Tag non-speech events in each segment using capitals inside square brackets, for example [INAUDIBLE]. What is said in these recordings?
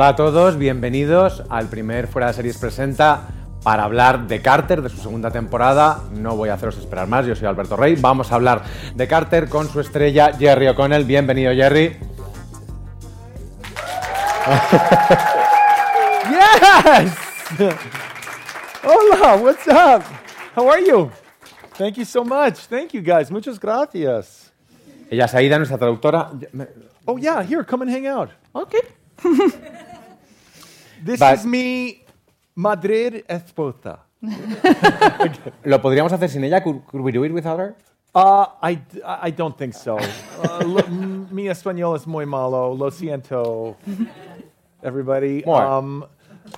Hola a todos, bienvenidos al primer Fuera de Series Presenta para hablar de Carter, de su segunda temporada. No voy a haceros esperar más, yo soy Alberto Rey. Vamos a hablar de Carter con su estrella Jerry O'Connell. Bienvenido, Jerry. [LAUGHS] Yes! Hola, what's up? How are you? Thank you so much. Thank you guys. Muchas gracias. Ella es Aida, nuestra traductora. Oh yeah, here, come and hang out. Okay. [LAUGHS] This But- is me, Madrid esposa. [LAUGHS] ¿Lo podríamos hacer sin ella? Could, could we do it without her? Uh, I, I don't think so. Uh, lo, mi español es muy malo. Lo siento, everybody. More. Um,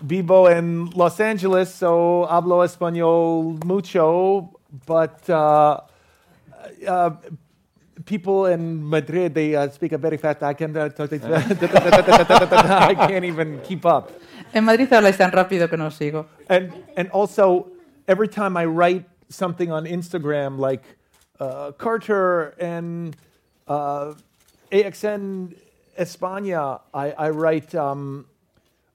vivo en Los Angeles, so hablo español mucho, but uh, uh, people in Madrid, they uh, speak a very fast. I can, [LAUGHS] I can't even keep up. En Madrid habláis tan rápido que no sigo. And and also, every time I write something on Instagram, like uh, Carter and uh, AXN España, I, I write um,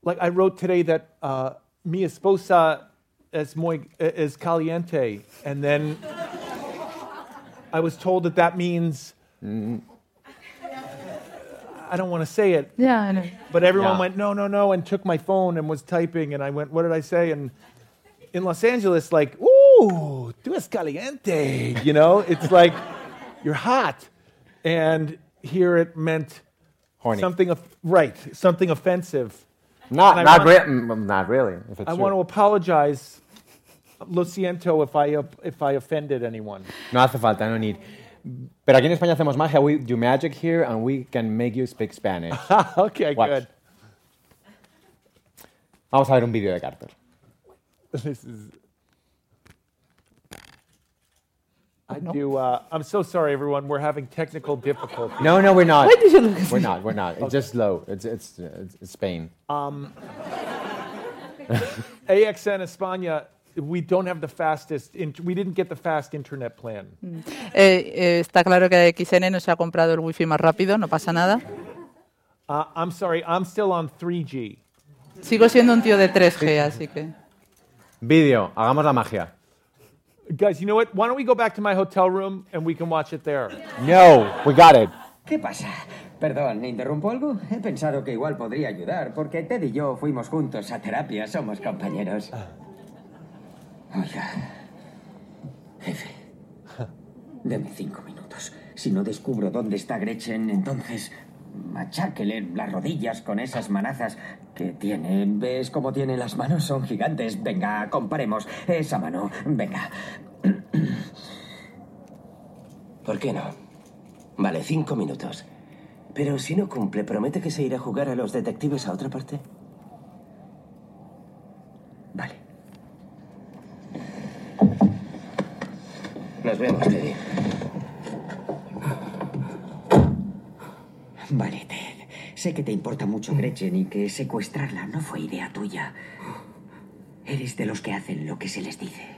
like I wrote today that uh, mi esposa es muy es caliente, and then I was told that that means. I don't want to say it, Ya, no. but everyone Yeah. went, no, no, no, and took my phone and was typing. And I went, what did I say? And in Los Angeles, like, ooh, tú es caliente. You know, it's like, you're hot. And here it meant Horny. something, right, something offensive. Not, not, want- re- mm, not really. If it's I true. want to apologize, lo siento, if I, if I offended anyone. No hace falta, no need. Pero aquí en España hacemos magia. We do magic here and we can make you speak Spanish. [LAUGHS] okay, Watch. good. Vamos a ver un vídeo de Carter. This is. I do. Uh, I'm so sorry, everyone. We're having technical difficulties. No, no, we're not. Why did you look at We're me? not. We're not. It's just slow. It's it's it's, it's Spain. [LAUGHS] AXN España, we don't have the fastest. we didn't get the fast internet plan. Eh, eh, está claro que XN no se ha comprado el wifi más rápido, no pasa nada. Uh, I'm sorry. I'm still on 3G. Sigo siendo un tío de 3G, así que... Vídeo. Hagamos la magia. Guys, you know what? Why don't we go back to my hotel room and we can watch it there? No, we got it. ¿Qué pasa? Perdón, ¿interrumpo algo? He pensado que igual podría ayudar, porque Ted y yo fuimos juntos a terapia, somos compañeros. Oiga, jefe, [LAUGHS] deme cinco minutos. Si no descubro dónde está Gretchen, entonces macháquele las rodillas con esas manazas que tiene. ¿Ves cómo tiene las manos? Son gigantes. Venga, comparemos. Esa mano, venga. [CLEARS THROAT] ¿Por qué no? Vale, cinco minutos. Pero si no cumple, ¿promete que se irá a jugar a los detectives a otra parte? Nos vemos, Teddy. Vale, Ted. Sé que te importa mucho Gretchen y que secuestrarla no fue idea tuya. Eres de los que hacen lo que se les dice.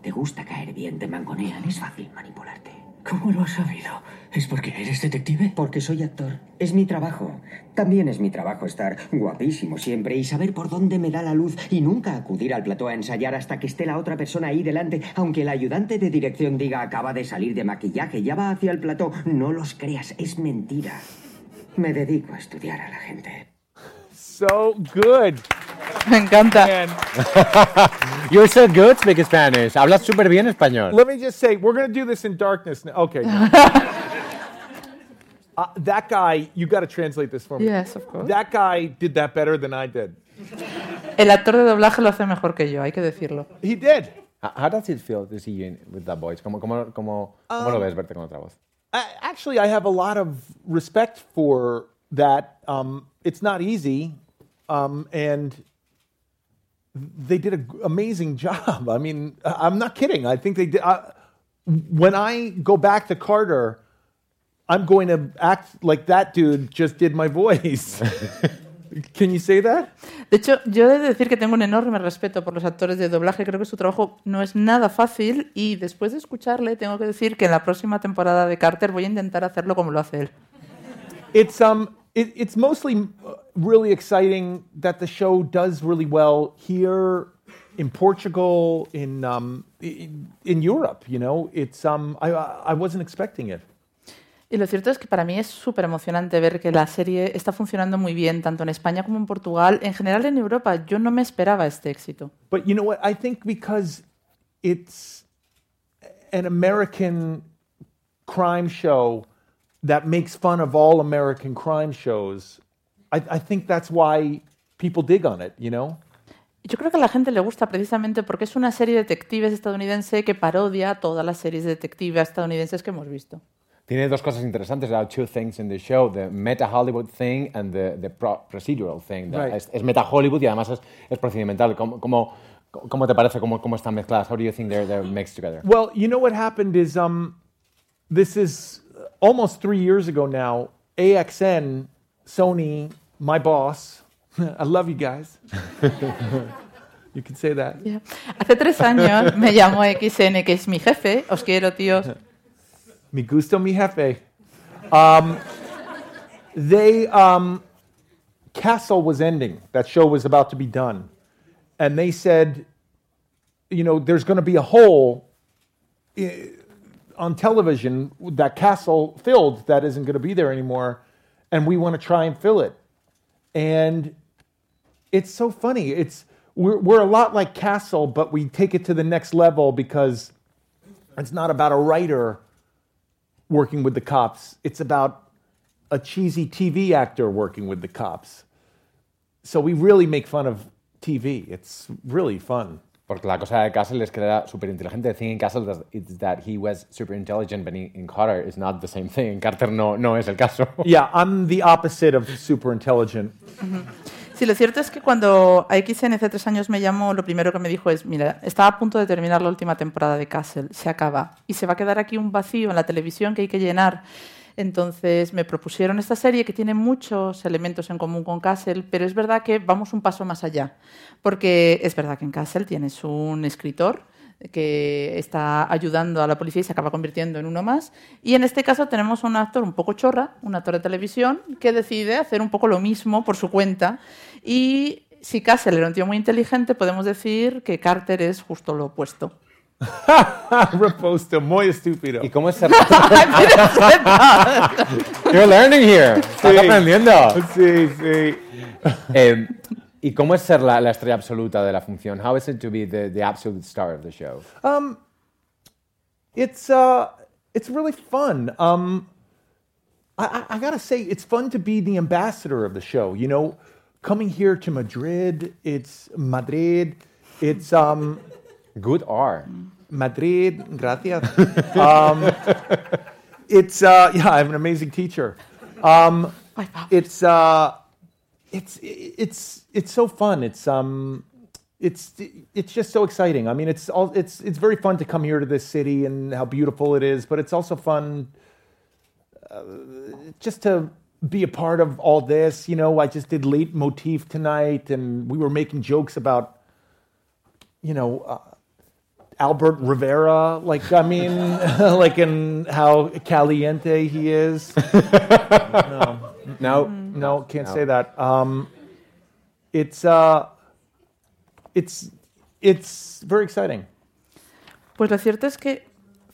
Te gusta caer bien, te mangonean, es fácil manipularte. ¿Cómo lo has sabido? ¿Es porque eres detective? Porque soy actor. Es mi trabajo. También es mi trabajo estar guapísimo siempre y saber por dónde me da la luz y nunca acudir al plató a ensayar hasta que esté la otra persona ahí delante, aunque el ayudante de dirección diga acaba de salir de maquillaje, ya va hacia el plató. No los creas, es mentira. Me dedico a estudiar a la gente. so good. Me encanta. [LAUGHS] You're so good speaking Spanish. Hablas súper bien español. let me just say, we're going to do this in darkness. now. Okay. no. [LAUGHS] Uh, that guy, you got to translate this for me. Yes, of course. That guy did that better than I did. El actor de doblaje lo hace mejor que yo, hay que decirlo. He did. How- How does it feel to see you in- with that voice? ¿Cómo, cómo, cómo, cómo lo ves verte con otra voz? I, actually, I have a lot of respect for that. Um, it's not easy, um, and they did an amazing [LAUGHS] job. I mean, I'm not kidding. I think they did. I, when I go back to Carter, I'm going to act like that dude just did my voice. [LAUGHS] Can you say that? De hecho, yo he de decir que tengo un enorme respeto por los actores de doblaje. Creo que su trabajo no es nada fácil y después de escucharle tengo que decir que en la próxima temporada de Carter voy a intentar hacerlo como lo hace él. It's um, it, it's mostly uh, really exciting that the show does really well here in Portugal, in um, in, Europe. You know, it's um, I I I wasn't expecting it. Y lo cierto es que para mí es súper emocionante ver que la serie está funcionando muy bien, tanto en España como en Portugal. En general en Europa yo no me esperaba este éxito. But you know what? I think because it's an American crime show that makes fun of all American crime shows, I, I think that's why people dig on it. You know. Yo creo que a la gente le gusta precisamente porque es una serie de detectives estadounidense que parodia todas las series de detectives estadounidenses que hemos visto. Tiene dos cosas interesantes. There are two things in the show: the meta Hollywood thing and the, the pro- procedural thing. Right. Es, es meta Hollywood y además es, es procedimental. ¿Cómo, cómo, cómo te parece? ¿Cómo, ¿Cómo están mezcladas? How do you think they're, they're mixed together? Well, you know what happened is um, this is almost three years ago now. AXN, Sony, my boss. [LAUGHS] I love you guys. [LAUGHS] you can say that. Yeah. Hace tres años me llamó XN, que es mi jefe. Os quiero, tíos. Mi gusto, mi jefe. Um, they um, Castle was ending. That show was about to be done, and they said, you know, there's going to be a hole i- on television that Castle filled that isn't going to be there anymore, and we want to try and fill it. And it's so funny. It's we're, we're a lot like Castle, but we take it to the next level because it's not about a writer working with the cops. It's about a cheesy TV actor working with the cops. So we really make fun of TV. It's really fun. Porque la cosa de Castle es que era súper inteligente. The thing in Castle is that he was super intelligent, but in, Carter is not the same thing. En Carter no, no es el caso. [LAUGHS] Yeah, I'm the opposite of super intelligent. Sí, lo cierto es que cuando a XN hace tres años me llamó, lo primero que me dijo es, mira, estaba a punto de terminar la última temporada de Castle, se acaba, y se va a quedar aquí un vacío en la televisión que hay que llenar. Entonces me propusieron esta serie que tiene muchos elementos en común con Castle, pero es verdad que vamos un paso más allá, porque es verdad que en Castle tienes un escritor que está ayudando a la policía y se acaba convirtiendo en uno más. Y en este caso tenemos un actor un poco chorra, un actor de televisión, que decide hacer un poco lo mismo por su cuenta. Y si Castle era un tío muy inteligente, podemos decir que Carter es justo lo opuesto. [LAUGHS] Reposto, muy estúpido. ¿Y cómo es ser... [LAUGHS] You're learning here. Estás Sí. aprendiendo. Sí, sí. Eh, ¿Y cómo es ser la, la estrella absoluta de la función? How is it to be the, the absolute star of the show? Um, it's uh, it's really fun. Um, I, I, I gotta say, it's fun to be the ambassador of the show. You know, coming here to Madrid, it's Madrid, it's um, Good R. Madrid. Gracias. [LAUGHS] um, it's uh, yeah, I have an amazing teacher. Um, it's uh, it's it's it's so fun. It's um, it's it's just so exciting. I mean, it's all it's it's very fun to come here to this city and how beautiful it is, but it's also fun uh, just to be a part of all this. You know, I just did late motif tonight, and we were making jokes about, you know. Uh, Albert Rivera, like I mean, [LAUGHS] like in how caliente he is. [LAUGHS] no, No. no, can't say that. Um, it's uh, it's it's very exciting. Pues lo cierto es que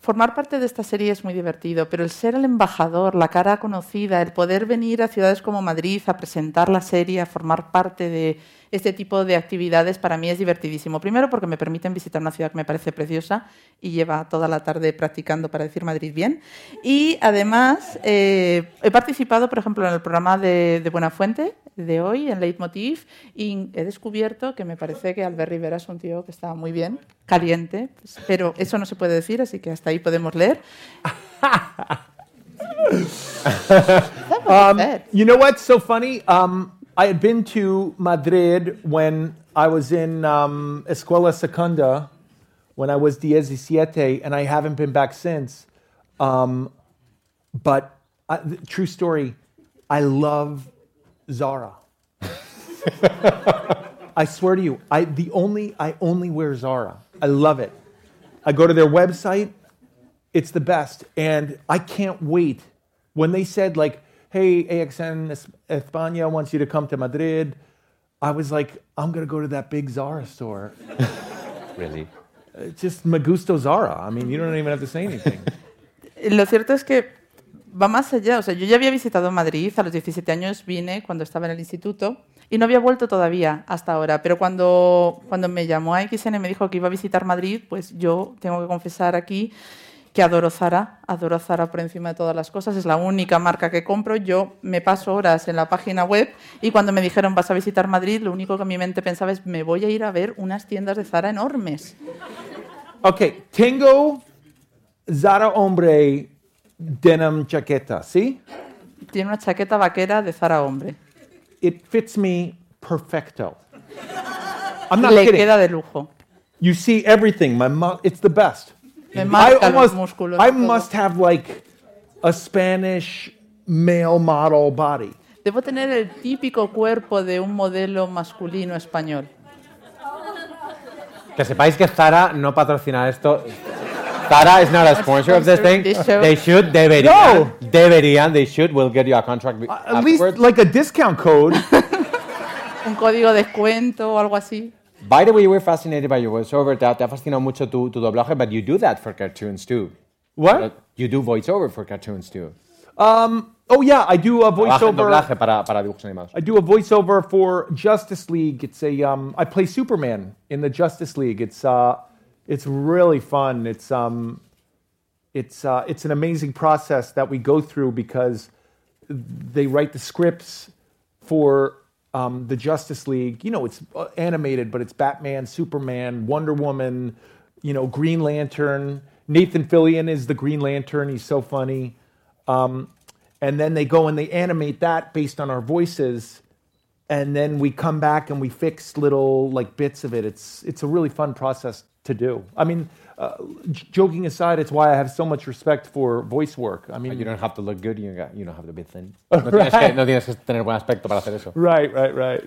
formar parte de esta serie es muy divertido, pero el ser el embajador, la cara conocida, el poder venir a ciudades como Madrid a presentar la serie, a formar parte de este tipo de actividades, para mí es divertidísimo. Primero porque me permiten visitar una ciudad que me parece preciosa y lleva toda la tarde practicando para decir Madrid bien. Y además eh, he participado, por ejemplo, en el programa de, de Buenafuente de hoy, en Leitmotiv, y he descubierto que me parece que Albert Rivera es un tío que está muy bien, caliente, pues, pero eso no se puede decir, así que hasta ahí podemos leer. [LAUGHS] Um, you know what's so funny? Um, I had been to Madrid when I was in um, Escuela Secunda, when I was 17, and I haven't been back since. Um, but I, th- true story, I love Zara. [LAUGHS] I swear to you, I the only I only wear Zara. I love it. I go to their website. It's the best, and I can't wait when they said like, "Hey, AXN Es- España wants you to come to Madrid." I was like, "I'm gonna go to that big Zara store." [LAUGHS] Really? It's just me gusto Zara. I mean, you don't even have to say anything. [LAUGHS] Lo cierto es que va más allá. O sea, yo ya había visitado Madrid, a los 17 años vine cuando estaba en el instituto y no había vuelto todavía hasta ahora. Pero cuando, cuando me llamó a XN y me dijo que iba a visitar Madrid, pues yo tengo que confesar aquí que adoro Zara, adoro Zara por encima de todas las cosas, es la única marca que compro. Yo me paso horas en la página web y cuando me dijeron vas a visitar Madrid, lo único que mi mente pensaba es me voy a ir a ver unas tiendas de Zara enormes. Okay, tengo Zara hombre denim chaqueta. See? Tiene una chaqueta vaquera de Zara hombre. It fits me perfecto. I'm not Le kidding. queda de lujo. You see everything. My mu- it's the best. Me I marca los almost, músculos. I must have like a Spanish male model body. Debo tener el típico cuerpo de un modelo masculino español. Que sepáis que Zara no patrocina esto. Zara is not a sponsor of this thing. They should, deberían. No. Deberían, they should. We'll get you a contract Uh, At least like a discount code. [LAUGHS] Un código de descuento o algo así. By the way, you were fascinated by your voiceover. Te, ha- te ha fascinado mucho tu, tu doblaje, but you do that for cartoons too. what? You do voiceover for cartoons too. Um. Oh yeah, I do a voiceover. para, para dibujos animados. I do a voiceover for Justice League. It's a um, I play Superman in the Justice League. It's uh, it's really fun. It's um, it's uh, it's an amazing process that we go through because they write the scripts for um, the Justice League. You know, it's uh, animated, but it's Batman, Superman, Wonder Woman. You know, Green Lantern. Nathan Fillion is the Green Lantern. He's so funny. Um, and then they go and they animate that based on our voices and then we come back and we fix little like bits of it it's it's a really fun process to do i mean uh, joking aside it's why i have so much respect for voice work i mean You don't have to look good, you, got- you don't have to be thin. [LAUGHS] No tienes, que, no tienes que tener buen aspecto para hacer eso. right right right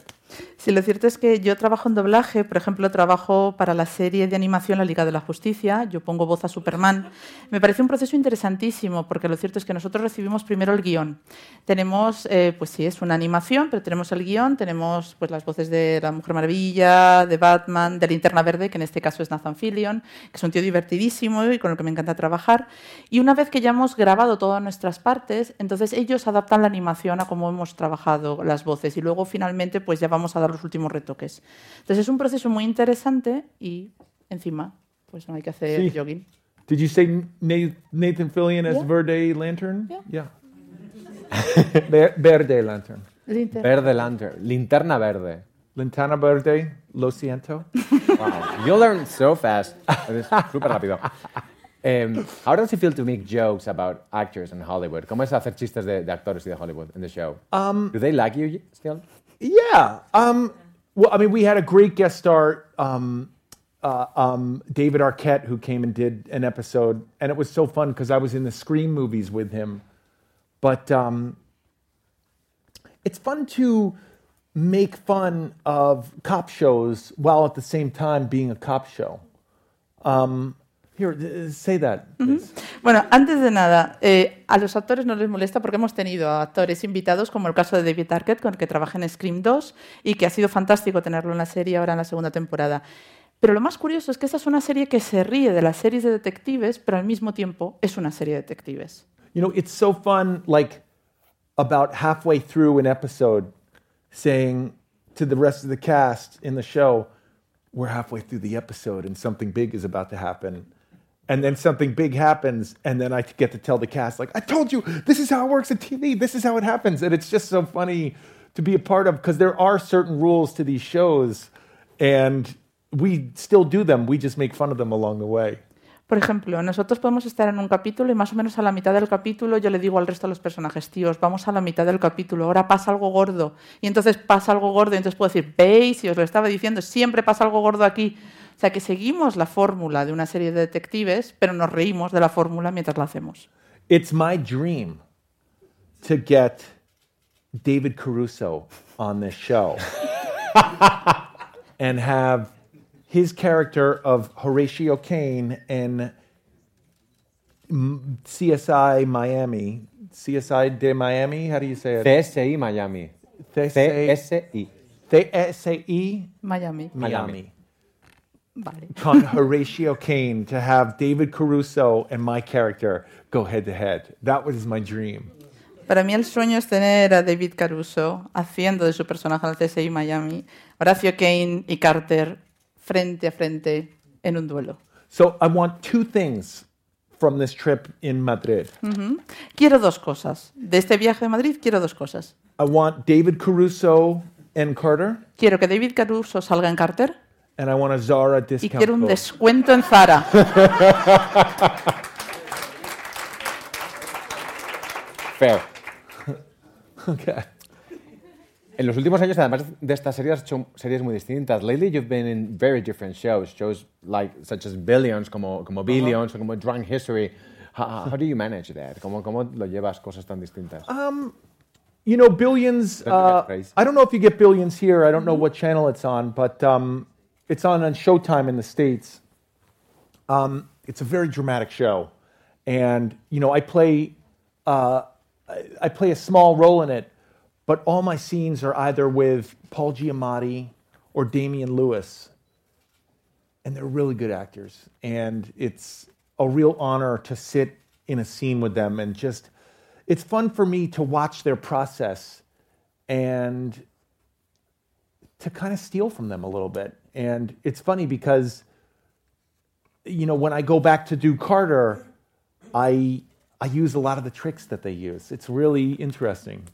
Sí, lo cierto es que yo trabajo en doblaje, por ejemplo, trabajo para la serie de animación La Liga de la Justicia, yo pongo voz a Superman. Me parece un proceso interesantísimo, porque lo cierto es que nosotros recibimos primero el guion. Tenemos, eh, pues sí, es una animación, pero tenemos el guion, tenemos pues las voces de la Mujer Maravilla, de Batman, de Linterna Verde, que en este caso es Nathan Fillion, que es un tío divertidísimo y con el que me encanta trabajar. Y una vez que ya hemos grabado todas nuestras partes, entonces ellos adaptan la animación a cómo hemos trabajado las voces y luego finalmente pues ya vamos a dar los últimos retoques. Entonces es un proceso muy interesante y encima pues no hay que hacer Sí. jogging. did you say Na- nathan fillion as Yeah. verde lantern Yeah. [LAUGHS] Ver- verde lantern Linter- Verde lantern. Linterna verde. lintana verde lo siento Wow. You learn so fast. Súper rápido. Um, how does it feel to make jokes about actors in Hollywood? ¿Cómo es hacer chistes de, de actores y de Hollywood in the show? Um, Do they like you still? Yeah. Um, well, I mean, we had a great guest star, um, uh, um, David Arquette, who came and did an episode, and it was so fun because I was in the Scream movies with him. But um, it's fun to make fun of cop shows while at the same time being a cop show. Um, here, say that. Bueno, antes de nada, eh, a los actores no les molesta porque hemos tenido a actores invitados, como el caso de David Arquette, con el que trabajé en Scream 2 y que ha sido fantástico tenerlo en la serie ahora en la segunda temporada. Pero lo más curioso es que esta es una serie que se ríe de las series de detectives, pero al mismo tiempo es una serie de detectives. You know, it's so fun, like about halfway through an episode, saying to the rest of the cast in the show, We're halfway through the episode and something big is about to happen. And then something big happens, and then I get to tell the cast, like, I told you, this is how it works at TV, this is how it happens. And it's just so funny to be a part of because there are certain rules to these shows, and we still do them, we just make fun of them along the way. Por ejemplo, nosotros podemos estar en un capítulo y más o menos a la mitad del capítulo yo le digo al resto de los personajes, tíos, vamos a la mitad del capítulo, ahora pasa algo gordo. Y entonces pasa algo gordo y entonces puedo decir, veis, y os lo estaba diciendo, siempre pasa algo gordo aquí. O sea que seguimos la fórmula de una serie de detectives, pero nos reímos de la fórmula mientras la hacemos. It's my dream to get David Caruso on this show [LAUGHS] and have his character of Horatio Kane in CSI Miami. CSI de Miami? How do you say it? CSI Miami. CSI. CSI Miami. Miami. Vale. Con Horatio Kane to have David Caruso and my character go head to head. That was my dream. Para mí el sueño es tener a David Caruso haciendo de su personaje en el CSI Miami, Horacio Kane y Carter frente a frente en un duelo. So I want two things from this trip in Madrid. Ujú. Quiero dos cosas. De este viaje de Madrid quiero dos cosas. I want David Caruso and Carter, Quiero que David Caruso salga en Carter and I want a Zara y discount quiero un descuento en Zara. Fair. [LAUGHS] Okay. En los últimos años, además de estas series, has hecho series muy distintas. Lately, you've been in very different shows, shows like such as Billions, como, como Billions, o como Drunk History. How, how do you manage that? ¿Cómo, ¿Cómo lo llevas cosas tan distintas? You know, Billions. Uh. I don't know if you get Billions here. I don't know what channel it's on, but um, it's on on Showtime in the states. Um, it's a very dramatic show, and you know, I play uh, I play a small role in it, but all my scenes are either with Paul Giamatti or Damian Lewis, and they're really good actors, and it's a real honor to sit in a scene with them and just it's fun for me to watch their process and to kind of steal from them a little bit. And it's funny because, you know, when I go back to do Carter, I I use a lot of the tricks that they use. It's really interesting.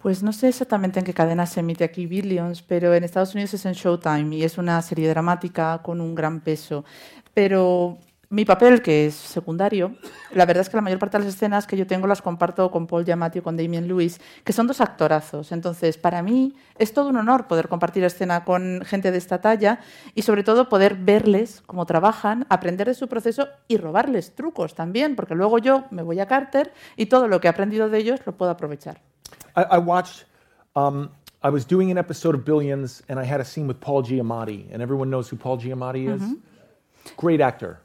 Pues no sé exactamente en qué cadena se emite aquí Billions, pero en Estados Unidos es en Showtime y es una serie dramática con un gran peso. Pero mi papel, que es secundario, la verdad es que la mayor parte de las escenas que yo tengo las comparto con Paul Giamatti o con Damien Lewis, que son dos actorazos. Entonces, para mí es todo un honor poder compartir escena con gente de esta talla y sobre todo poder verles cómo trabajan, aprender de su proceso y robarles trucos también, porque luego yo me voy a Carter y todo lo que he aprendido de ellos lo puedo aprovechar. I, I watched. Um, I was doing an episode of Billions, and I had a scene with Paul Giamatti, and everyone knows who Paul Giamatti is. Great actor.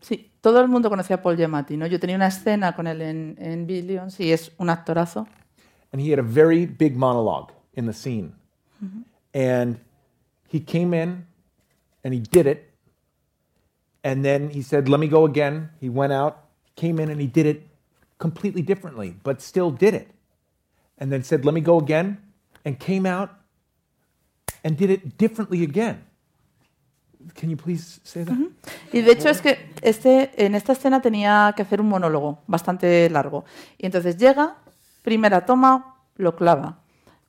Sí, todo el mundo conocía a Paul Giamatti, ¿no? Yo tenía una escena con él en, en Billions y es un actorazo. and he had a very big monologue in the scene. And he came in and he did it. And then he said, Let me go again. He went out, came in, and he did it completely differently, but still did it. And then said, Let me go again, and came out and did it differently again. Can you please say that? Y de hecho es que este, en esta escena tenía que hacer un monólogo bastante largo. Y entonces llega, primera toma, lo clava.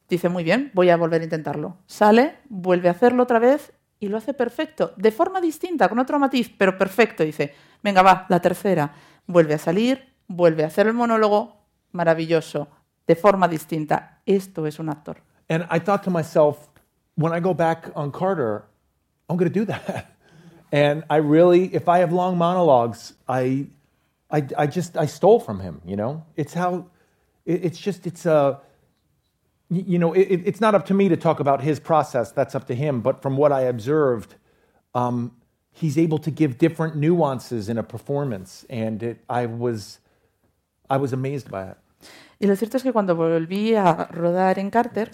Dice, muy bien, voy a volver a intentarlo. Sale, vuelve a hacerlo otra vez y lo hace perfecto, de forma distinta, con otro matiz, pero perfecto. Dice, venga, va, la tercera. Vuelve a salir, vuelve a hacer el monólogo, maravilloso, de forma distinta. Esto es un actor. And I thought to myself, when I go back on Carter, I'm going to do that. [LAUGHS] And I really, if I have long monologues, I, I, I just, I stole from him. You know, it's how, it, it's just, it's a, you know, it, it's not up to me to talk about his process. That's up to him. But from what I observed, um, he's able to give different nuances in a performance, and it, I was, I was amazed by it. Y lo cierto es que cuando volví a rodar en Carter,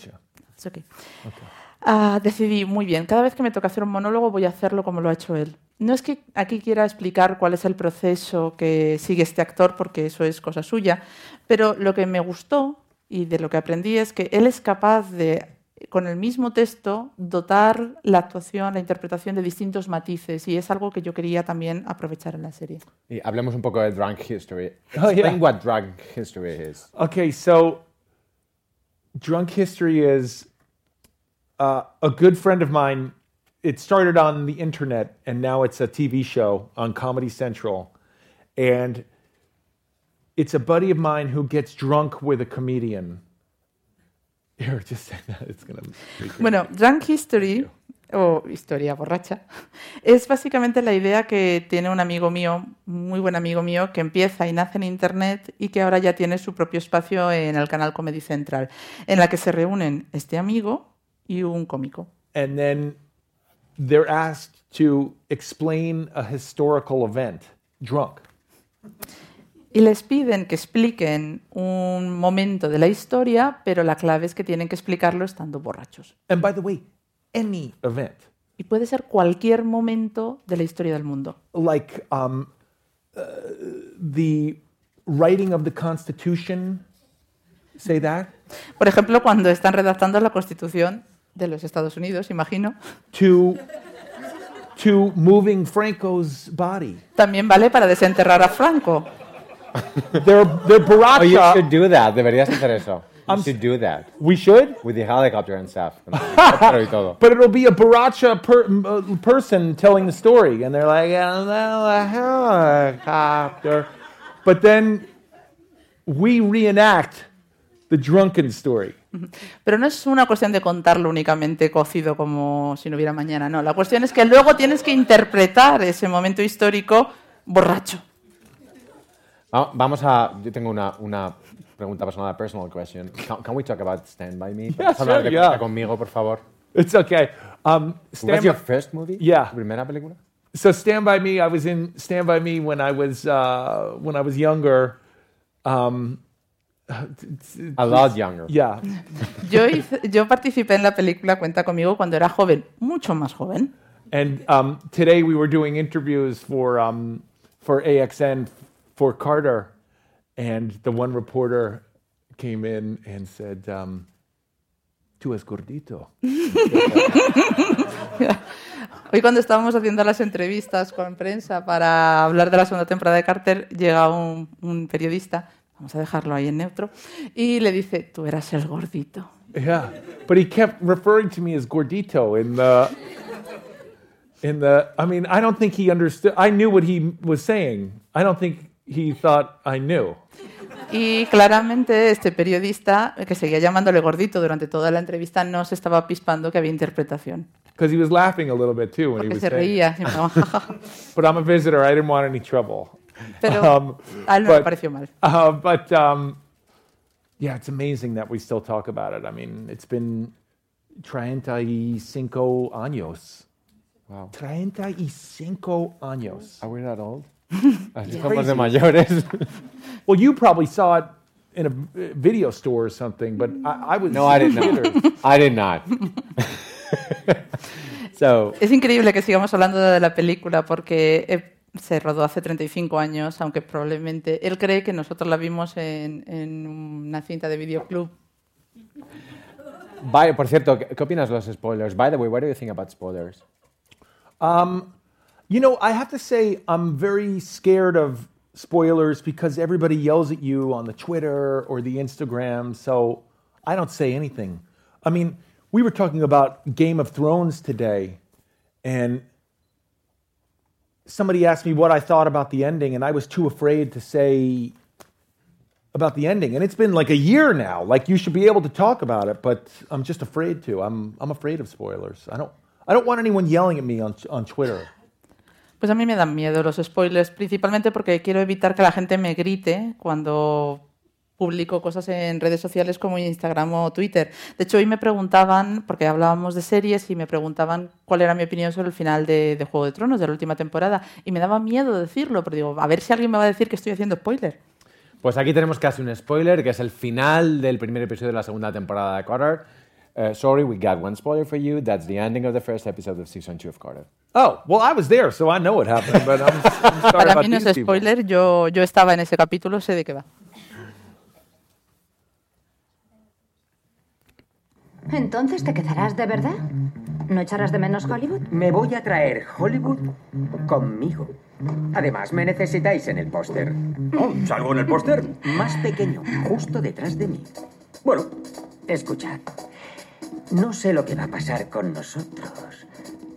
okay. Ah, decidí, muy bien, cada vez que me toca hacer un monólogo voy a hacerlo como lo ha hecho él. No es que aquí quiera explicar cuál es el proceso que sigue este actor, porque eso es cosa suya, pero lo que me gustó y de lo que aprendí es que él es capaz de, con el mismo texto, dotar la actuación, la interpretación de distintos matices, y es algo que yo quería también aprovechar en la serie. Y hablemos un poco de drunk history. [LAUGHS] Oh, yeah. Explain what drunk history is. Okay, so drunk history is uh, a good friend of mine. It started on the internet, and now it's a TV show on Comedy Central, and it's a buddy of mine who gets drunk with a comedian. [LAUGHS] Bueno, Drunk History, o historia borracha, [LAUGHS] es básicamente la idea que tiene un amigo mío, muy buen amigo mío, que empieza y nace en Internet y que ahora ya tiene su propio espacio en el canal Comedy Central, en la que se reúnen este amigo y un cómico. and then they're asked to explain a historical event drunk. [LAUGHS] Y les piden que expliquen un momento de la historia, pero la clave es que tienen que explicarlo estando borrachos. And by the way, any event. Y puede ser cualquier momento de la historia del mundo. like um, uh, the writing of the Constitution. Say that Por ejemplo, cuando están redactando la Constitución de los Estados Unidos, imagino. to to moving Franco's body. También vale para desenterrar a Franco. They're they're Oh, you Baracha. should do that. Deberías hacer eso. You I'm should do that. we should, With the helicopter and stuff. [LAUGHS] Con el helicóptero y todo. but it'll be a Baracha per, uh, person telling the story, and they're like, "Oh, no, a helicopter," but then we reenact the drunken story. Pero no es una cuestión de contarlo únicamente cocido como si no hubiera mañana, no. La cuestión es que luego tienes que interpretar ese momento histórico borracho. Va- Vamos a. Yo tengo una, una pregunta personal, a personal question. Can, can we talk about Stand By Me? ¿Puedes hablar sure, de yeah. Cuenta conmigo, por favor? It's okay. Um, Was stand your first movie? Yeah. ¿Tu primera película? so Stand by Me. I was in Stand by Me when I was uh, when I was younger. Um, A lot younger. yeah, [LAUGHS] Yo, hice- yo participé en la película Cuenta conmigo cuando era joven, mucho más joven. and um, today we were doing interviews for um, for AXN for Carter, and the one reporter came in and said, um, "Tú es gordito." [LAUGHS] Hoy cuando estábamos haciendo las entrevistas con prensa para hablar de la segunda temporada de Carter, llega un, un periodista, vamos a dejarlo ahí en neutro, y le dice, tú eras el gordito. Yeah, but he kept referring to me as gordito in the in the. I mean, I don't think he understood. I knew what he was saying. I don't think he thought I knew. Y claramente este periodista, que seguía llamándole gordito durante toda la entrevista, no se estaba pispando que había interpretación. Because he was laughing a little bit too when he Porque was se reía. [LAUGHS] But I'm a visitor. I didn't want any trouble. Pero Um, a él no le but- pareció mal. Uh, but um, yeah, it's amazing that we still talk about it. I mean, it's been 35 años. Wow. 35 años. Are we that old? [LAUGHS] Así somos de mayores. [LAUGHS] Well, you probably saw it in a video store or something, but I, I was no, I did not. [LAUGHS] I did not. so, Es increíble que sigamos hablando de la película porque eh, se rodó hace 35 años, aunque probablemente él cree que nosotros la vimos en, en una cinta de videoclub. by, por cierto, ¿qué, qué opinas de los spoilers? By the way, what do you think about spoilers? Um, you know, I have to say I'm very scared of spoilers because everybody yells at you on the Twitter or the Instagram, so I don't say anything. I mean, we were talking about Game of Thrones today, and somebody asked me what I thought about the ending, and I was too afraid to say about the ending. And it's been like a year now. Like you should be able to talk about it, but I'm just afraid to. I'm I'm afraid of spoilers. I don't I don't want anyone yelling at me on on Twitter. Pues a mí me dan miedo los spoilers, principalmente porque quiero evitar que la gente me grite cuando publico cosas en redes sociales como Instagram o Twitter. De hecho, hoy me preguntaban, porque hablábamos de series, y me preguntaban cuál era mi opinión sobre el final de, Juego de Tronos, de la última temporada. Y me daba miedo decirlo, pero digo, a ver si alguien me va a decir que estoy haciendo spoiler. Pues aquí tenemos casi un spoiler, que es el final del primer episodio de la segunda temporada de Carter. Uh, sorry, we got one spoiler for you. That's the ending of the first episode of season two of Carter. Oh, well, I was there, so I know what happened, but I'm, I'm sorry Para about mí no es people. spoiler, yo, yo estaba en ese capítulo, sé de qué va. Entonces te quedarás de verdad. ¿No echarás de menos Hollywood? Me voy a traer Hollywood conmigo. Además, me necesitáis en el póster. Oh, ¿Salgo en el póster? Más pequeño, justo detrás de mí. Bueno, escuchad. No sé lo que va a pasar con nosotros,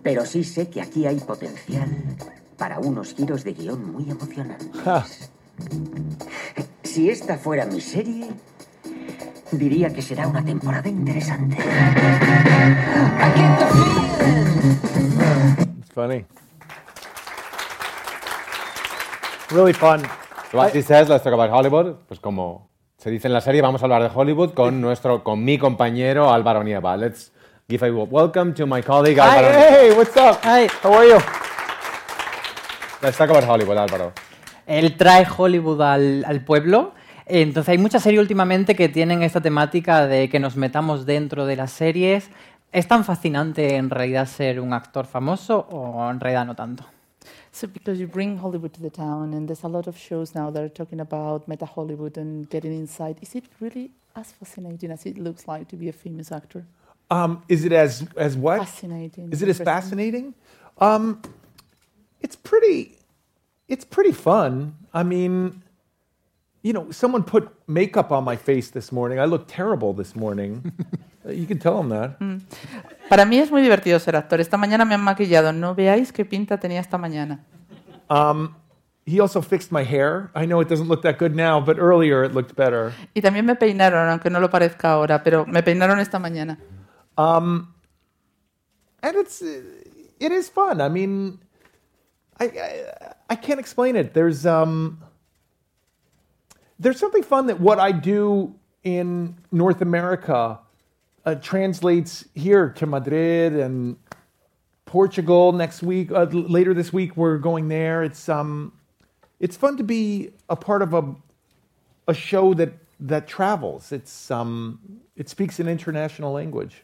pero sí sé que aquí hay potencial para unos giros de guion muy emocionantes. Ja. Si esta fuera mi serie, diría que será una temporada interesante. It's funny. Really fun. So as he says, let's talk about Hollywood. Pues como se dice en la serie, vamos a hablar de Hollywood con nuestro, con mi compañero Álvaro Nieva. Let's give a welcome to my colleague Hi, Álvaro. hey, what's up? Hi. How are you? Let's talk about Hollywood, Álvaro. Él trae Hollywood al, al pueblo. Entonces hay muchas series últimamente que tienen esta temática de que nos metamos dentro de las series. ¿Es tan fascinante en realidad ser un actor famoso o en realidad no tanto? So because you bring Hollywood to the town, and there's a lot of shows now that are talking about meta Hollywood and getting inside. Is it really as fascinating as it looks like to be a famous actor? Um, is it as as what? Fascinating. Is it as fascinating? Um, it's pretty. It's pretty fun. I mean, you know, someone put makeup on my face this morning. I look terrible this morning. [LAUGHS] You can tell them that. Para mí es muy divertido ser actor. Esta mañana me han maquillado. No veáis qué pinta tenía esta mañana. Um, he also fixed my hair. I know it doesn't look that good now, but earlier it looked better. Y también me peinaron, aunque no lo parezca ahora, pero me peinaron esta mañana. Um, and it's it is fun. I mean, I, I I can't explain it. There's um there's something fun that what I do in North America uh, translates here to Madrid and Portugal next week. Uh, later this week, we're going there. It's um, it's fun to be a part of a a show that that travels. It's um, it speaks an international language.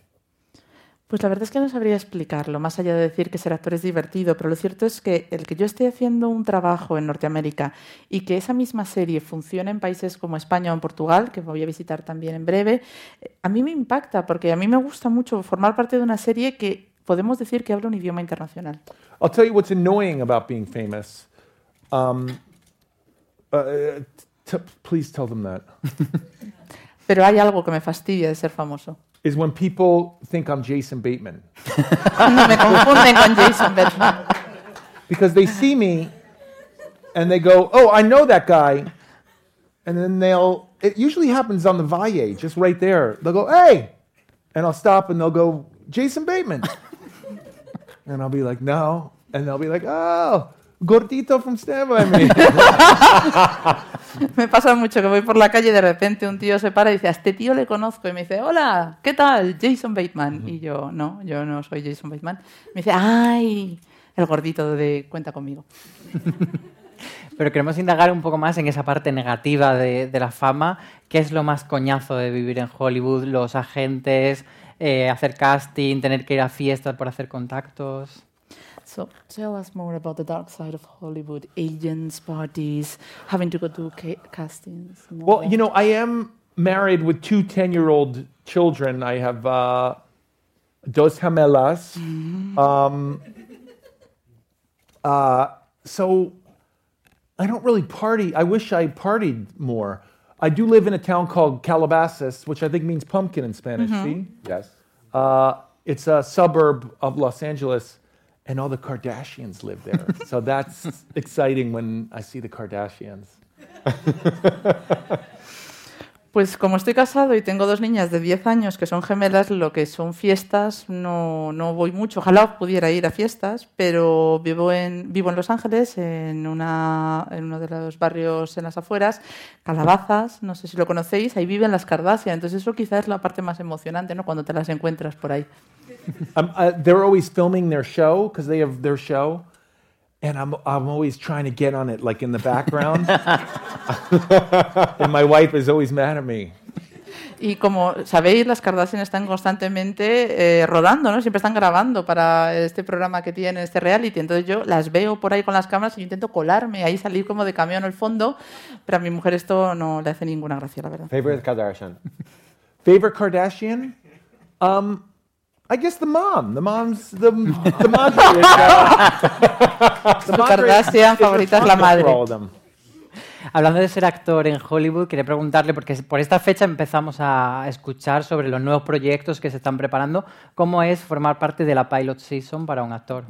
Pues la verdad es que no sabría explicarlo, más allá de decir que ser actor es divertido, pero lo cierto es que el que yo esté haciendo un trabajo en Norteamérica y que esa misma serie funcione en países como España o en Portugal, que voy a visitar también en breve, eh, a mí me impacta porque a mí me gusta mucho formar parte de una serie que podemos decir que habla un idioma internacional. I'll tell you what's annoying about being famous. Um, uh, please tell them that. [LAUGHS] Pero hay algo que me fastidia de ser famoso. Is when people think I'm Jason Bateman Cuando me confunden con Jason Bateman. because they see me and they go, "Oh, I know that guy," and then they'll. It usually happens on the Valle, just right there. They'll go, "Hey," and I'll stop and they'll go, "Jason Bateman," and I'll be like, "No," and they'll be like, "Oh." Gordito from Stand By Me. Me pasa mucho que voy por la calle y de repente un tío se para y dice, a este tío le conozco. Y me dice, hola, ¿qué tal? Jason Bateman. Y yo, no, yo no soy Jason Bateman. Me dice, ay, el gordito de Cuenta conmigo. [LAUGHS] Pero queremos indagar un poco más en esa parte negativa de, de la fama. ¿Qué es lo más coñazo de vivir en Hollywood? Los agentes, eh, hacer casting, tener que ir a fiestas por hacer contactos. So tell us more about the dark side of Hollywood, agents, parties, having to go to ca- castings. and Well, that. you know, I am married with two 10 year old children. I have uh, dos gemelas. Um, uh, so I don't really party. I wish I partied more. I do live in a town called Calabasas, which I think means pumpkin in Spanish. See? Yes. Uh, it's a suburb of Los Angeles, and all the Kardashians live there. so that's [LAUGHS] exciting when I see the Kardashians. [LAUGHS] Pues como estoy casado y tengo dos niñas de 10 años que son gemelas, lo que son fiestas no, no voy mucho. Ojalá pudiera ir a fiestas, pero vivo en, vivo en Los Ángeles, en, una, en uno de los barrios en las afueras, Calabazas, no sé si lo conocéis, ahí viven las Kardashian. Entonces eso quizás es la parte más emocionante, ¿no? Cuando te las encuentras por ahí. I'm, uh, they're always filming their show because they have their show, and I'm I'm always trying to get on it, like in the background. [LAUGHS] [LAUGHS] and my wife is always mad at me. Y como sabéis, las Kardashian están constantemente eh, rodando, ¿no? Siempre están grabando para este programa que tienen, este reality. Entonces yo las veo por ahí con las cámaras y yo intento colarme, ahí salir como de camión al fondo, pero a mi mujer esto no le hace ninguna gracia, la verdad. Favorite Kardashian. Favorite Kardashian? Um, I guess the mom. The mom's the [LAUGHS] the mom's Su Kardashian favorita es la madre. Hablando de ser actor en Hollywood, quería preguntarle, porque por esta fecha empezamos a escuchar sobre los nuevos proyectos que se están preparando, ¿cómo es formar parte de la pilot season para un actor?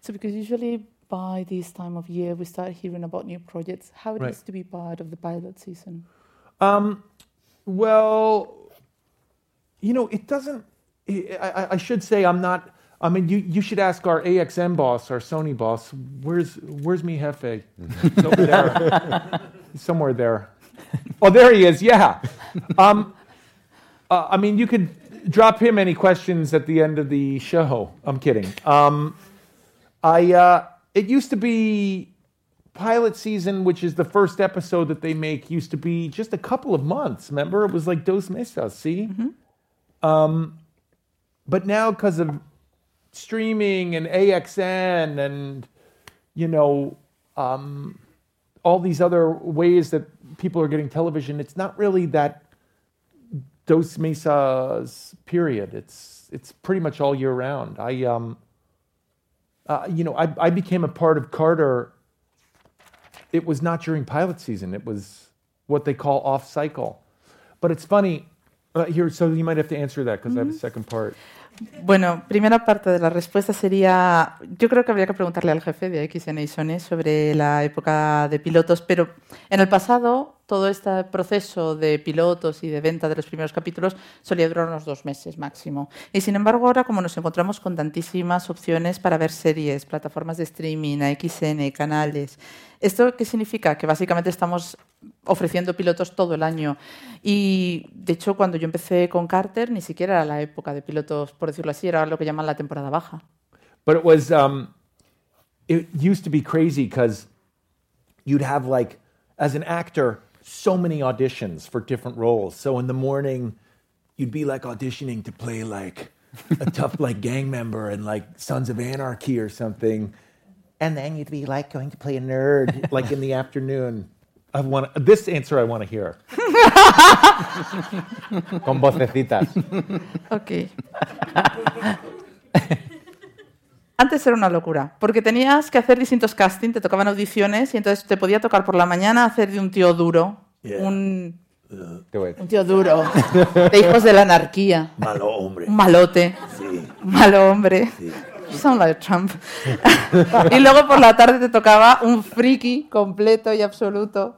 So because usually by this time of year we start hearing about new projects, how it Right. is to be part of the pilot season. Um, well, you know, it doesn't. I, I, I should say I'm not. I mean, you, you should ask our AXN boss, our Sony boss. Where's Where's mi? He's over there, [LAUGHS] somewhere there. Oh, there he is. Yeah. Um, uh, I mean, you could drop him any questions at the end of the show. I'm kidding. Um, I. Uh, it used to be pilot season, which is the first episode that they make, used to be just a couple of months. Remember, it was like dos meses. See, um, but now because of streaming and AXN and you know um, all these other ways that people are getting television, it's not really that dos mesas period. It's it's pretty much all year round. I um, uh, you know, I, I became a part of Carter. It was not during pilot season. It was what they call off cycle. But it's funny uh, here. So you might have to answer that because I have a second part. Bueno, primera parte de la respuesta sería, yo creo que habría que preguntarle al jefe de XN y Sony sobre la época de pilotos, pero en el pasado todo este proceso de pilotos y de venta de los primeros capítulos solía durar unos dos meses máximo. Y sin embargo ahora como nos encontramos con tantísimas opciones para ver series, plataformas de streaming, AXN, canales, ¿esto qué significa? Que básicamente estamos ofreciendo pilotos todo el año. Y de hecho, cuando yo empecé con Carter, ni siquiera era la época de pilotos, por decirlo así, era lo que llaman la temporada baja. But it was, um, it used to be crazy because you'd have like, as an actor, so many auditions for different roles. So in the morning, you'd be like auditioning to play like a [LAUGHS] tough like gang member in like Sons of Anarchy or something, and then you'd be like going to play a nerd like in the [LAUGHS] afternoon. I want this answer. I want to hear. [LAUGHS] Con vocecitas. Ok. Antes era una locura, porque tenías que hacer distintos castings, te tocaban audiciones y entonces te podía tocar por la mañana hacer de un tío duro, Yeah. un, Do it. un tío duro, de hijos de la anarquía, Malo hombre. un malote, Sí. un malo hombre. You sound like Trump. [LAUGHS] y luego por la tarde te tocaba un friki completo y absoluto.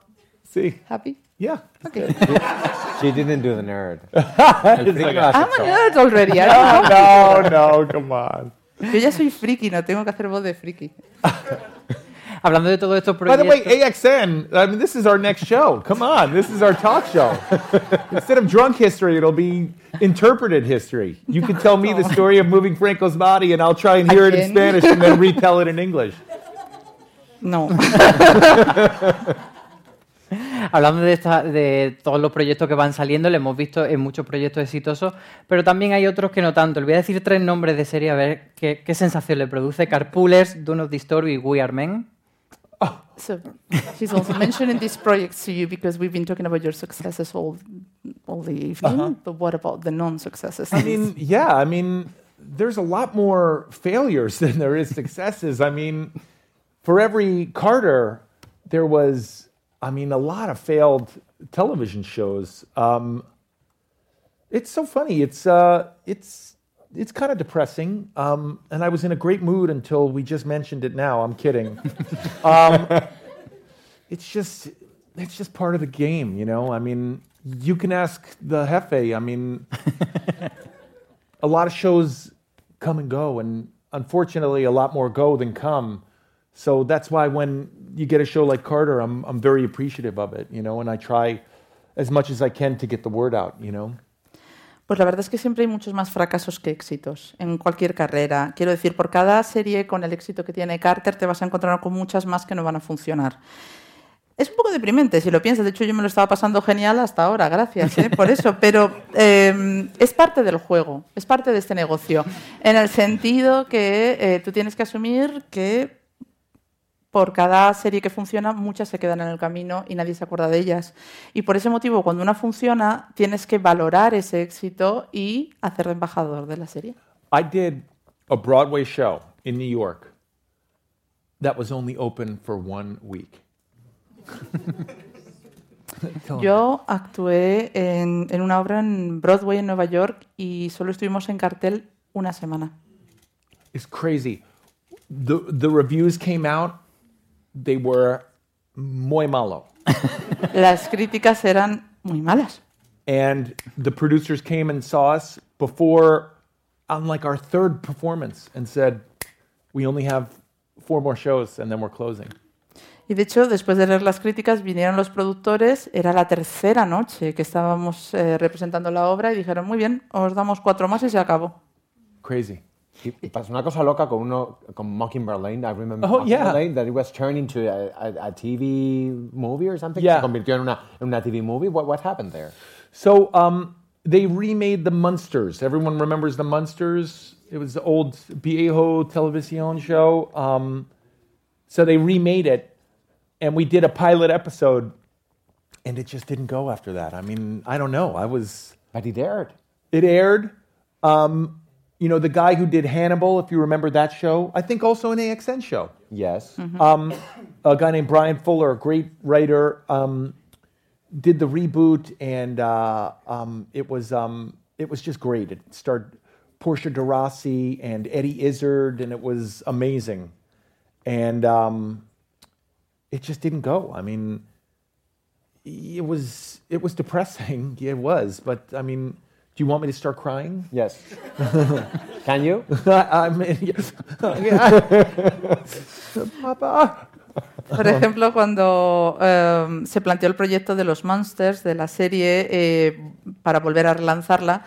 See. Happy? Yeah. Okay. [LAUGHS] She didn't do the nerd. It's like a- I'm a nerd already. I don't know. no, no, come on. Yo ya soy friki, no tengo que hacer voz de friki. [LAUGHS] Hablando de todos estos By the way, AXN, I mean, this is our next show. Come on, this is our talk show. [LAUGHS] Instead of drunk history, it'll be interpreted history. You can tell me the oh. story of moving Franco's body, and I'll try and hear it in Spanish and then retell it in English. No. Hablando de, esta- de todos los proyectos que van saliendo, le hemos visto en muchos proyectos exitosos, pero también hay otros que no tanto. Le voy a decir tres nombres de serie a ver qué, qué sensación le produce. Carpoolers, Do Not Disturb y We Are Men. So she's also mentioning these projects to you because we've been talking about your successes all, all the evening. But what about the non-successes? I mean, yeah, I mean, there's a lot more failures [LAUGHS] than there is successes. I mean, for every Carter, there was, I mean, a lot of failed television shows. Um, it's so funny. It's uh, it's it's kind of depressing. Um, and I was in a great mood until we just mentioned it. Now I'm kidding. [LAUGHS] um, it's just it's just part of the game, you know. I mean, you can ask the Hefe. I mean, [LAUGHS] a lot of shows come and go, and unfortunately, a lot more go than come. So that's why when you get a show like Carter, I'm I'm very appreciative of it, you know, and I try as much as I can to get the word out, you know. Pues la verdad es que siempre hay muchos más fracasos que éxitos en cualquier carrera. Quiero decir, por cada serie con el éxito que tiene Carter te vas a encontrar con muchas más que no van a funcionar. Es un poco deprimente si lo piensas. De hecho, yo me lo estaba pasando genial hasta ahora, gracias ¿eh? por eso. Pero eh, es parte del juego, es parte de este negocio. En el sentido que eh, tú tienes que asumir que por cada serie que funciona, muchas se quedan en el camino y nadie se acuerda de ellas. Y por ese motivo, cuando una funciona, tienes que valorar ese éxito y hacer de embajador de la serie. I did a Broadway show in New York that was only open for one week. [LAUGHS] Yo actué en, en una obra en Broadway en Nueva York y solo estuvimos en cartel una semana. It's crazy. The the reviews came out, they were muy malo. Las críticas eran muy malas. And the producers came and saw us before on like our third performance and said, "We only have four more shows and then we're closing." Y de hecho, después de leer las críticas, vinieron los productores, era la tercera noche que estábamos eh, representando la obra y dijeron, muy bien, os damos cuatro más y se acabó. Crazy. Y, y pasó una cosa loca con uno con Mockingbird Lane. I remember Oh, Mockingbird yeah. Lane that it was turned into a, a, a TV movie or something. Yeah. Se convirtió en una, en una TV movie. What, what happened there? So um, they remade the Munsters. Everyone remembers the Munsters. It was the old Viejo Televisión show. Um, so they remade it, and we did a pilot episode, and it just didn't go after that. I mean, I don't know. I was. But it aired. It aired. Um, you know, the guy who did Hannibal, if you remember that show, I think also an AXN show. Yes. Um, a guy named Brian Fuller, a great writer, um, did the reboot, and uh, um, it was um, it was just great. It starred Portia de Rossi and Eddie Izzard, and it was amazing. And um, it just didn't go. I mean, it was it was depressing. [LAUGHS] It was, but I mean, do you want me to start crying? Yes. [LAUGHS] Can you? [LAUGHS] I mean, [LAUGHS] Papa. Por ejemplo, cuando eh, se planteó el proyecto de los Monsters, de la serie, eh, para volver a relanzarla,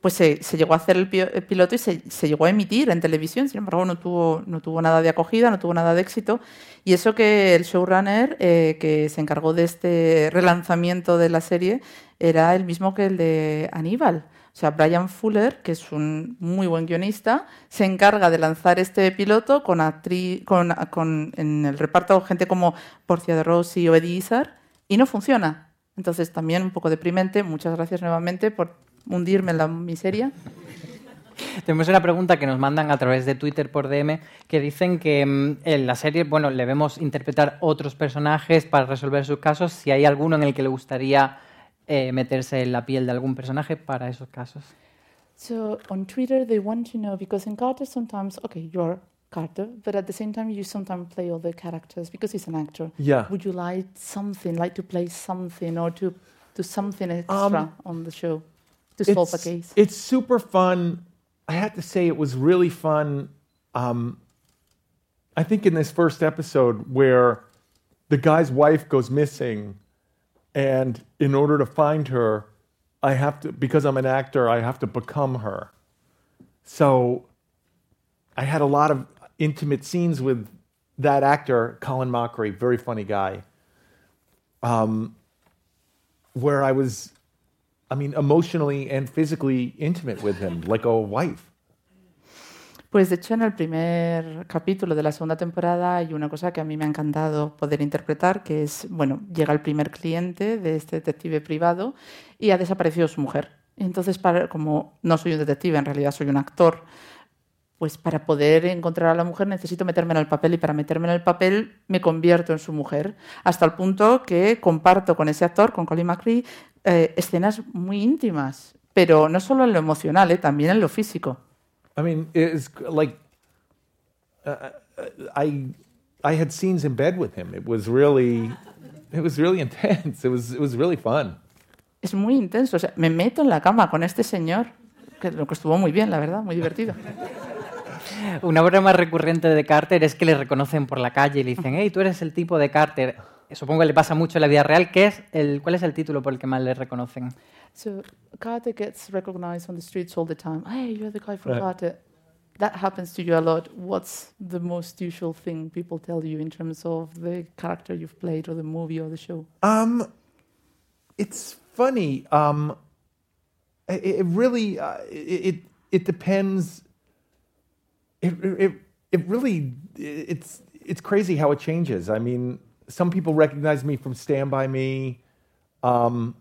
pues se, llegó a hacer el, pi- el piloto y se, llegó a emitir en televisión. Sin embargo, no tuvo, no tuvo nada de acogida, no tuvo nada de éxito. Y eso que el showrunner eh, que se encargó de este relanzamiento de la serie era el mismo que el de Aníbal. O sea, Brian Fuller, que es un muy buen guionista, se encarga de lanzar este piloto con, actri- con, con en el reparto gente como Porcia de Rossi o Eddie Izzard y no funciona. Entonces, también un poco deprimente. Muchas gracias nuevamente por hundirme en la miseria. Tenemos una pregunta que nos mandan a través de Twitter por DM que dicen que mm, en la serie, bueno, le vemos interpretar otros personajes para resolver sus casos. Si hay alguno en el que le gustaría eh, meterse en la piel de algún personaje para esos casos. So on Twitter, they want to know because in Carter sometimes, okay, you're Carter, but at the same time, you sometimes play all the characters because he's an actor. Yeah. Would you like something, like to play something or to do something extra Um, on the show to solve a it's, case? It's super fun. I have to say, it was really fun. Um, I think in this first episode where the guy's wife goes missing, and in order to find her, I have to, because I'm an actor, I have to become her. So I had a lot of intimate scenes with that actor, Colin Mockery, very funny guy, um, where I was I mean, emotionally and physically intimate with him, like a wife. Pues de hecho en el primer capítulo de la segunda temporada hay una cosa que a mí me ha encantado poder interpretar, que es, bueno, llega el primer cliente de este detective privado y ha desaparecido su mujer. Entonces, para, como no soy un detective, en realidad soy un actor, pues para poder encontrar a la mujer necesito meterme en el papel y para meterme en el papel me convierto en su mujer, hasta el punto que comparto con ese actor, con Colin McRae, eh, escenas muy íntimas, pero no solo en lo emocional, eh, también en lo físico. I mean, it's like uh, I I had scenes in bed with him. It was really it was really [LAUGHS] intense. It was it was really fun. Es muy intenso. O sea, me meto en la cama con este señor, que lo que estuvo muy bien, la verdad, muy divertido. Una broma recurrente de Carter es que le reconocen por la calle y le dicen, hey, tú eres el tipo de Carter. Supongo que le pasa mucho en la vida real. ¿Qué es el, ¿Cuál es el título por el que más le reconocen? So Carter gets recognized on the streets all the time. Hey, you're the guy from Right. Carter. that happens to you a lot, what's the most usual thing people tell you in terms of the character you've played or the movie or the show? Um, it's funny. Um, it, it really uh, it, it it depends. It, it it really it's it's crazy how it changes. I mean, some people recognize me from Stand by Me. Um,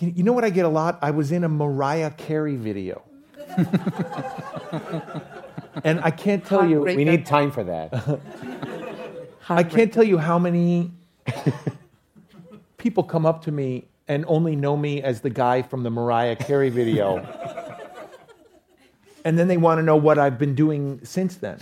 you, you know what I get a lot? I was in a Mariah Carey video. [LAUGHS] and I can't tell you. We need time for that. [LAUGHS] I can't tell you how many [LAUGHS] people come up to me and only know me as the guy from the Mariah Carey video. and then they want to know what I've been doing since then.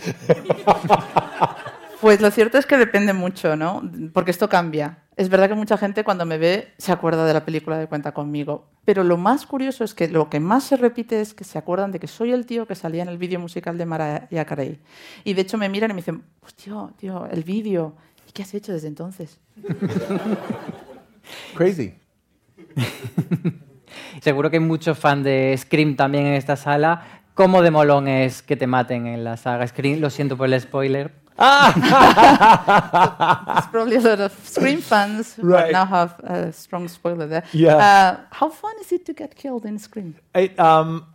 Pues lo cierto es que depende mucho, ¿no? Porque esto cambia. Es verdad que mucha gente cuando me ve se acuerda de la película de Cuenta conmigo, pero lo más curioso es que lo que más se repite es que se acuerdan de que soy el tío que salía en el vídeo musical de Mariah Carey. Y de hecho me miran y me dicen, pues tío, tío, el vídeo, ¿y qué has hecho desde entonces? [LAUGHS] Crazy. [LAUGHS] Seguro que hay muchos fans de Scream también en esta sala. ¿Cómo de molón es que te maten en la saga Scream? Lo siento por el spoiler. [LAUGHS] There's probably a lot of Scream fans who Right. now have a strong spoiler there. Yeah. Uh, how fun is it to get killed in Scream? It, um,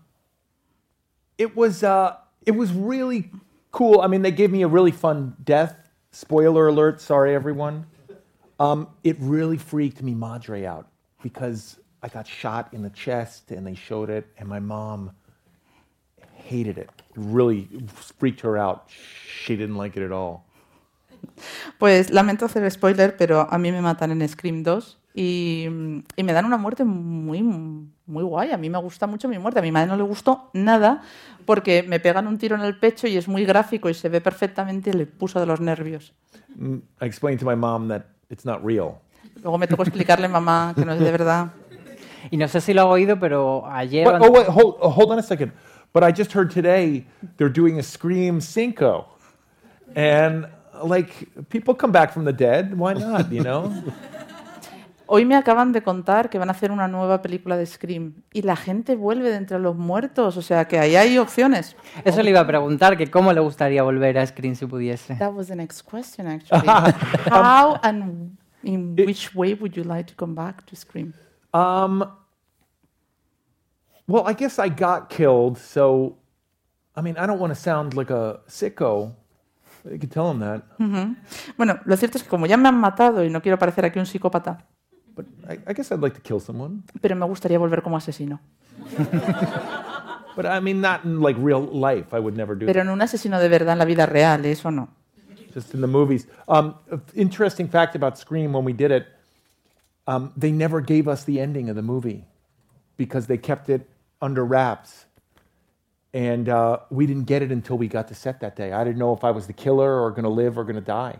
it was uh, it was really cool. I mean, they gave me a really fun death. Spoiler alert! Sorry, everyone. Um, it really freaked me madre out because I got shot in the chest, and they showed it, and my mom hated it. It really freaked her out. She didn't like it at all. Pues lamento hacer spoiler, pero a mí me matan en Scream 2 y, y me dan una muerte muy, muy guay. A mí me gusta mucho mi muerte. A mi madre no le gustó nada porque me pegan un tiro en el pecho y es muy gráfico y se ve perfectamente y le puso de los nervios. Mm, I explained to my mom that it's not real. Luego me tocó explicarle, mamá, que no es de verdad. Y no sé si lo ha oído, pero ayer... But, oh wait, hold, hold on a second. But I just heard today they're doing a Scream Cinco, and like people come back from the dead. Why not? You know. [LAUGHS] Hoy me acaban de contar que van a hacer una nueva película de Scream y la gente vuelve de entre los muertos, o sea que ahí hay opciones. Eso le iba a preguntar, que cómo le gustaría volver a Scream si pudiese. That was the next question, actually. [LAUGHS] How and in which way would you like to come back to Scream? Um. Well, I guess I got killed, so I mean, I don't want to sound like a sicko. You could tell him that. Ujú. Bueno, lo cierto es que como ya me han matado y no quiero parecer aquí un psicópata, But I, I guess I'd like to kill someone. pero me gustaría volver como asesino. [LAUGHS] But I mean, not in like real life. I would never do Pero en un asesino de verdad en la vida real, eso no. just in the movies. Um, interesting fact about Scream when we did it, um, they never gave us the ending of the movie because they kept it under wraps. And uh, we didn't get it until we got to set that day. I didn't know if I was the killer or going to live or going to die.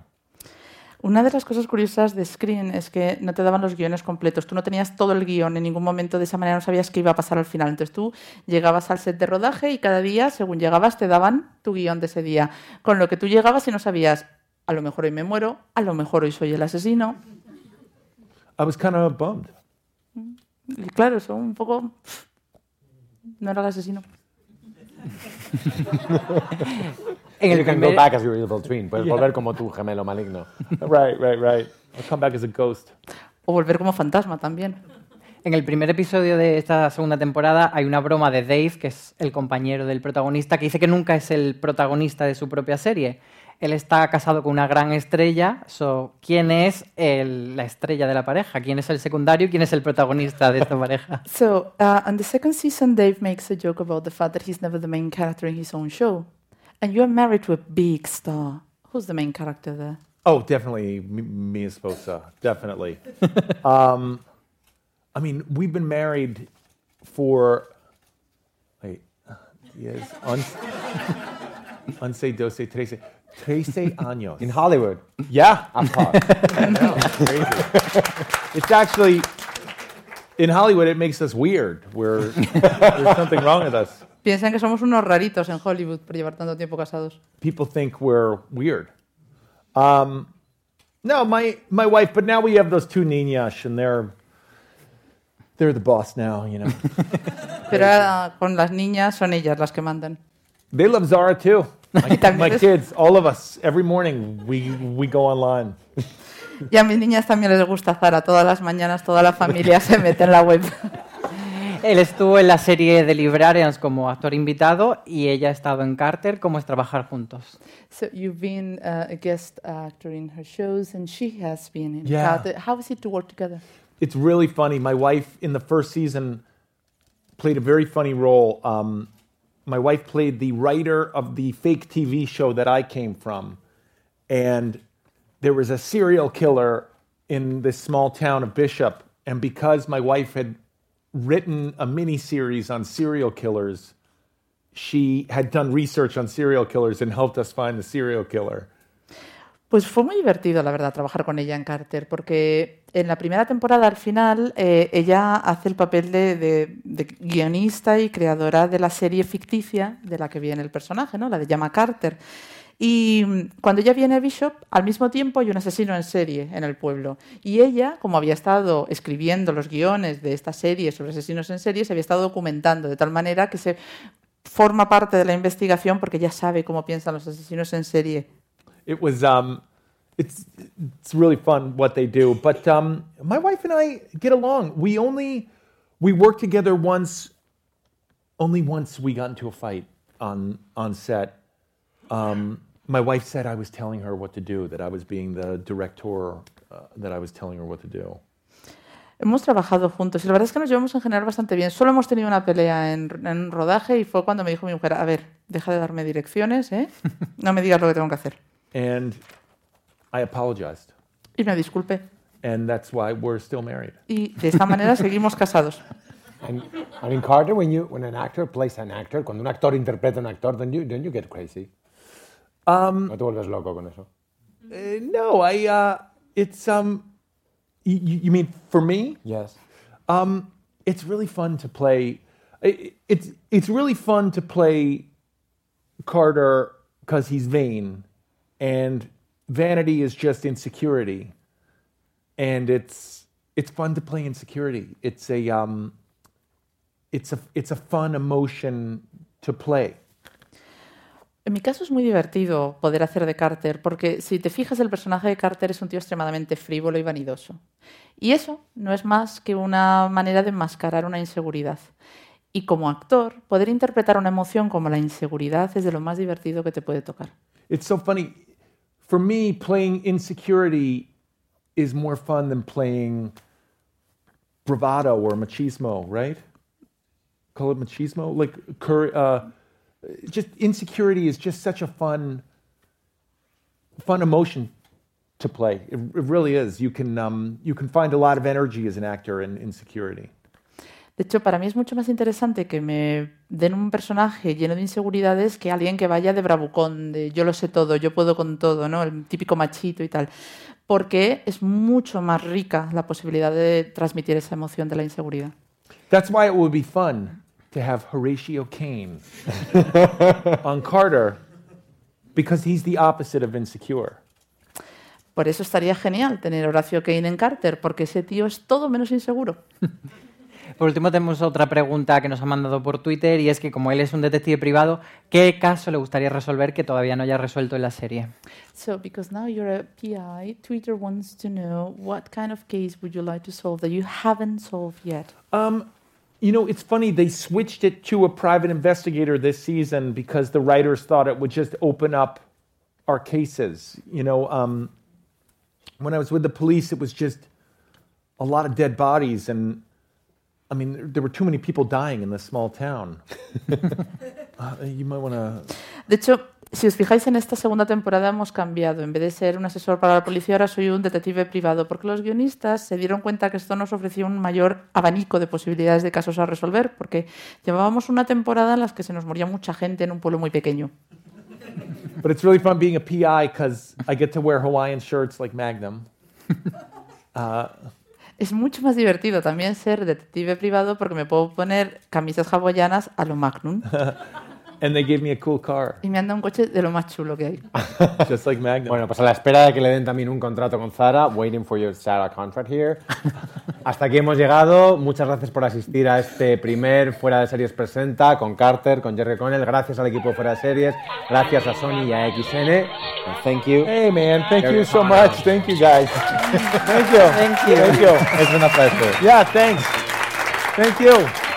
Una de las cosas curiosas de Screen es que no te daban los guiones completos. Tú no tenías todo el guion en ningún momento, de esa manera no sabías qué iba a pasar al final. Entonces tú llegabas al set de rodaje y cada día, según llegabas, te daban tu guion de ese día. Con lo que tú llegabas y no sabías, a lo mejor hoy me muero, a lo mejor hoy soy el asesino. I was kind of bummed. Y claro, eso un poco... No era el asesino. En el you can primer- go back as your evil twin. Puedes Yeah. volver como tu gemelo maligno. [LAUGHS] right, right, right. I'll come back as a ghost. O volver como fantasma también. En el primer episodio de esta segunda temporada hay una broma de Dave, que es el compañero del protagonista, que dice que nunca es el protagonista de su propia serie. Él está casado con una gran estrella. So, ¿Quién es el- la estrella de la pareja? ¿Quién es el secundario? ¿Quién es el protagonista de esta pareja? [LAUGHS] So, uh, on the second season, Dave makes a joke about the fact that he's never the main character in his own show. And you're married to a big star. Who's the main character there? Oh, definitely M- Mia Sposa. Definitely. [LAUGHS] um, I mean, we've been married for wait, yes, once, once, doce, trece, trece años. In Hollywood. Yeah, I know, it's crazy. It's actually in Hollywood. It makes us weird. We're there's something wrong with us. Piensan que somos unos raritos en Hollywood por llevar tanto tiempo casados. People think we're weird. Um, no, my my wife. But now we have those two niñas, and they're they're the boss now. You know. Pero ahora, con las niñas son ellas las que mandan. They love Zara too. My, [LAUGHS] my kids, all of us, every morning we, we go online. [LAUGHS] Y a mis niñas también les gusta Zara. Todas las mañanas toda la familia se mete en la web. [LAUGHS] Él estuvo en la serie The Librarians como actor invitado y ella ha estado en Carter. ¿Cómo es trabajar juntos? So you've been uh, a guest actor in her shows, and she has been in Yeah. Carter. How is it to work together? It's really funny. My wife in the first season played a very funny role. Um, my wife played the writer of the fake TV show that I came from. And there was a serial killer in this small town of Bishop. And because my wife had written a mini series on serial killers, she had done research on serial killers and helped us find the serial killer. Pues fue muy divertido, la verdad, trabajar con ella en Carter, porque en la primera temporada, al final, eh, ella hace el papel de, guionista y creadora de la serie ficticia de la que viene el personaje, ¿no? La de Llama Carter. Y cuando ella viene a Bishop, al mismo tiempo hay un asesino en serie en el pueblo. Y ella, como había estado escribiendo los guiones de esta serie sobre asesinos en serie, se había estado documentando de tal manera que se forma parte de la investigación porque ya sabe cómo piensan los asesinos en serie. It was um, it's it's really fun what they do. But um, my wife and I get along. We only we worked together once. Only once we got into a fight on on set. Um, my wife said I was telling her what to do. That I was being the director. Uh, that I was telling her what to do. Hemos trabajado juntos y la verdad es que nos llevamos en general bastante bien. Solo hemos tenido una pelea en, en rodaje y fue cuando me dijo mi mujer, a ver, deja de darme direcciones, ¿eh? No me digas lo que tengo que hacer. And I apologized, Y me disculpe. and that's why we're still married. Y de esta manera seguimos casados. [LAUGHS] And, and in Carter, when you when an actor plays an actor, cuando un actor interpreta a un actor, then you then you get crazy. Um, no te vuelves loco con eso. Uh, no, I. Uh, it's um. You, you mean for me? Yes. Um, it's really fun to play. i- It's it's really fun to play Carter because he's vain, and vanity is just insecurity, and it's it's fun to play insecurity. It's a um. It's a it's a fun emotion to play. En mi caso es muy divertido poder hacer de Carter, porque si te fijas, el personaje de Carter es un tío extremadamente frívolo y vanidoso. Y eso no es más que una manera de enmascarar una inseguridad. Y como actor, poder interpretar una emoción como la inseguridad es de lo más divertido que te puede tocar. It's so funny. For me, playing insecurity is more fun than playing bravado or machismo, right? Call it machismo? Like, uh, just insecurity is just such a fun, fun emotion to play. It, it really is. You can, um, you can find a lot of energy as an actor in insecurity. De hecho, para mí es mucho más interesante que me den un personaje lleno de inseguridades que alguien que vaya de bravucón, de yo lo sé todo, yo puedo con todo, ¿no? El típico machito y tal. Porque es mucho más rica la posibilidad de transmitir esa emoción de la inseguridad. That's why it would be fun to have Horatio Kane [LAUGHS] on Carter because he's the opposite of insecure. Por eso estaría genial tener a Horacio Kane en Carter, porque ese tío es todo menos inseguro. [LAUGHS] Por último, tenemos otra pregunta que nos ha mandado por Twitter y es que como él es un detective privado, ¿qué caso le gustaría resolver que todavía no haya resuelto en la serie? So, because now you're a PI, Twitter wants to know what kind of case would you like to solve that you haven't solved yet? Um, you know, it's funny, they switched it to a private investigator this season because the writers thought it would just open up our cases. You know, um, when I was with the police, it was just a lot of dead bodies, and I mean, there were too many people dying in this small town. [LAUGHS] uh, you might want to. De hecho, si os fijáis en esta segunda temporada hemos cambiado. En vez de ser un asesor para la policía, ahora soy un detective privado, porque los guionistas se dieron cuenta que esto nos ofrecía un mayor abanico de posibilidades de casos a resolver, porque llevábamos una temporada en la que se nos moría mucha gente en un pueblo muy pequeño. But it's really fun being a PI because I get to wear Hawaiian shirts like Magnum. [LAUGHS] Uh, Es mucho más divertido también ser detective privado porque me puedo poner camisas hawaianas a lo Magnum. [LAUGHS] and they gave me a cool car, Y me han dado un coche de lo más chulo que hay. [LAUGHS] just like Magnum. Bueno, pues a la espera de que le den también un contrato con Zara, waiting for your Zara contract here. [LAUGHS] Hasta aquí hemos llegado. Muchas gracias por asistir a este primer Fuera de Series Presenta con Carter, con Jerry Connell. Gracias al equipo de Fuera de Series. Gracias a Sony y a XN. And thank you. Hey man, thank Jerry you so Connell. much. Thank you guys. [LAUGHS] thank you. Thank you. Thank you. Es una placer. Yeah, thanks. Thank you.